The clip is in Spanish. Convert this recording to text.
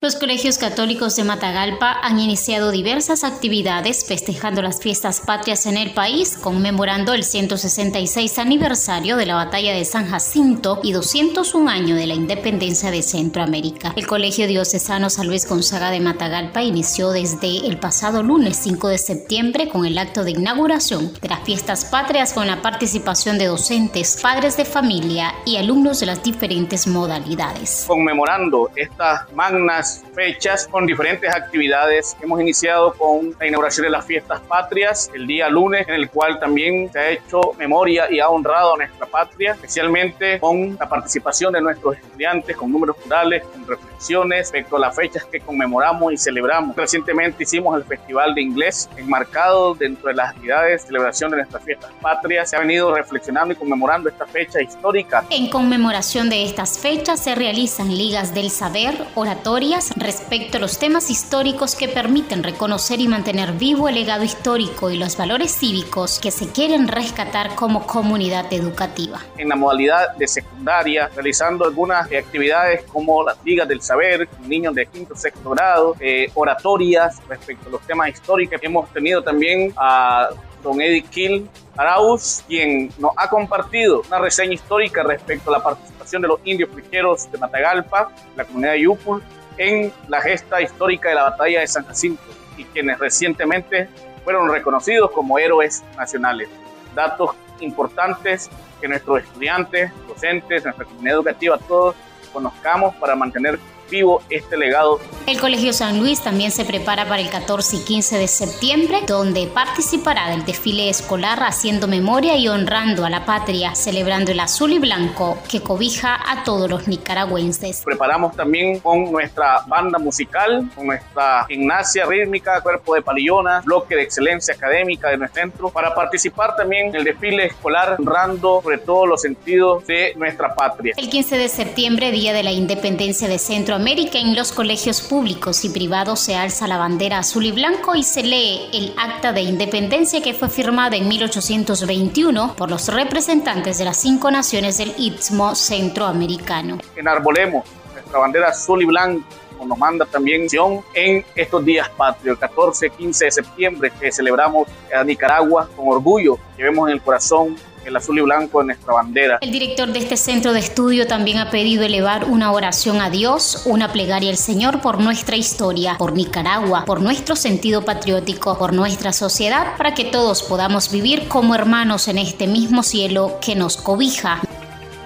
Los colegios católicos de Matagalpa han iniciado diversas actividades festejando las fiestas patrias en el país, conmemorando el 166 aniversario de la batalla de San Jacinto y 201 año de la independencia de Centroamérica. El Colegio Diocesano San Luis Gonzaga de Matagalpa inició desde el pasado lunes 5 de septiembre con el acto de inauguración de las fiestas patrias con la participación de docentes, padres de familia y alumnos de las diferentes modalidades. Conmemorando estas magnas fechas con diferentes actividades. Hemos iniciado con la inauguración de las fiestas patrias el día lunes, en el cual también se ha hecho memoria y ha honrado a nuestra patria, especialmente con la participación de nuestros estudiantes, con números plurales, con reflexiones respecto a las fechas que conmemoramos y celebramos. Recientemente hicimos el Festival de Inglés, enmarcado dentro de las actividades de celebración de nuestras fiestas patrias. Se ha venido reflexionando y conmemorando esta fecha histórica. En conmemoración de estas fechas se realizan ligas del saber, oratoria, respecto a los temas históricos que permiten reconocer y mantener vivo el legado histórico y los valores cívicos que se quieren rescatar como comunidad educativa. En la modalidad de secundaria, realizando algunas actividades como las ligas del saber, niños de quinto sexto grado, eh, oratorias respecto a los temas históricos. Hemos tenido también a don Eddie Kill Arauz, quien nos ha compartido una reseña histórica respecto a la participación de los indios friqueros de Matagalpa, la comunidad de Yupul, en la gesta histórica de la batalla de San Jacinto y quienes recientemente fueron reconocidos como héroes nacionales. Datos importantes que nuestros estudiantes, docentes, nuestra comunidad educativa, todos conozcamos para mantener vivo este legado. El Colegio San Luis también se prepara para el 14 y 15 de septiembre, donde participará del desfile escolar haciendo memoria y honrando a la patria, celebrando el azul y blanco que cobija a todos los nicaragüenses. Preparamos también con nuestra banda musical, con nuestra gimnasia rítmica, cuerpo de palillona, bloque de excelencia académica de nuestro centro, para participar también en el desfile escolar, honrando sobre todos los sentidos de nuestra patria. El 15 de septiembre, Día de la Independencia de Centro América en los colegios públicos y privados se alza la bandera azul y blanco y se lee el acta de independencia que fue firmada en 1821 por los representantes de las cinco naciones del Istmo Centroamericano. Enarbolemos nuestra bandera azul y blanco como nos manda también en estos días patrios, 14, 15 de septiembre, que celebramos a Nicaragua con orgullo, llevemos en el corazón el azul y blanco de nuestra bandera. El director de este centro de estudio también ha pedido elevar una oración a Dios, una plegaria al Señor por nuestra historia, por Nicaragua, por nuestro sentido patriótico, por nuestra sociedad, para que todos podamos vivir como hermanos en este mismo cielo que nos cobija.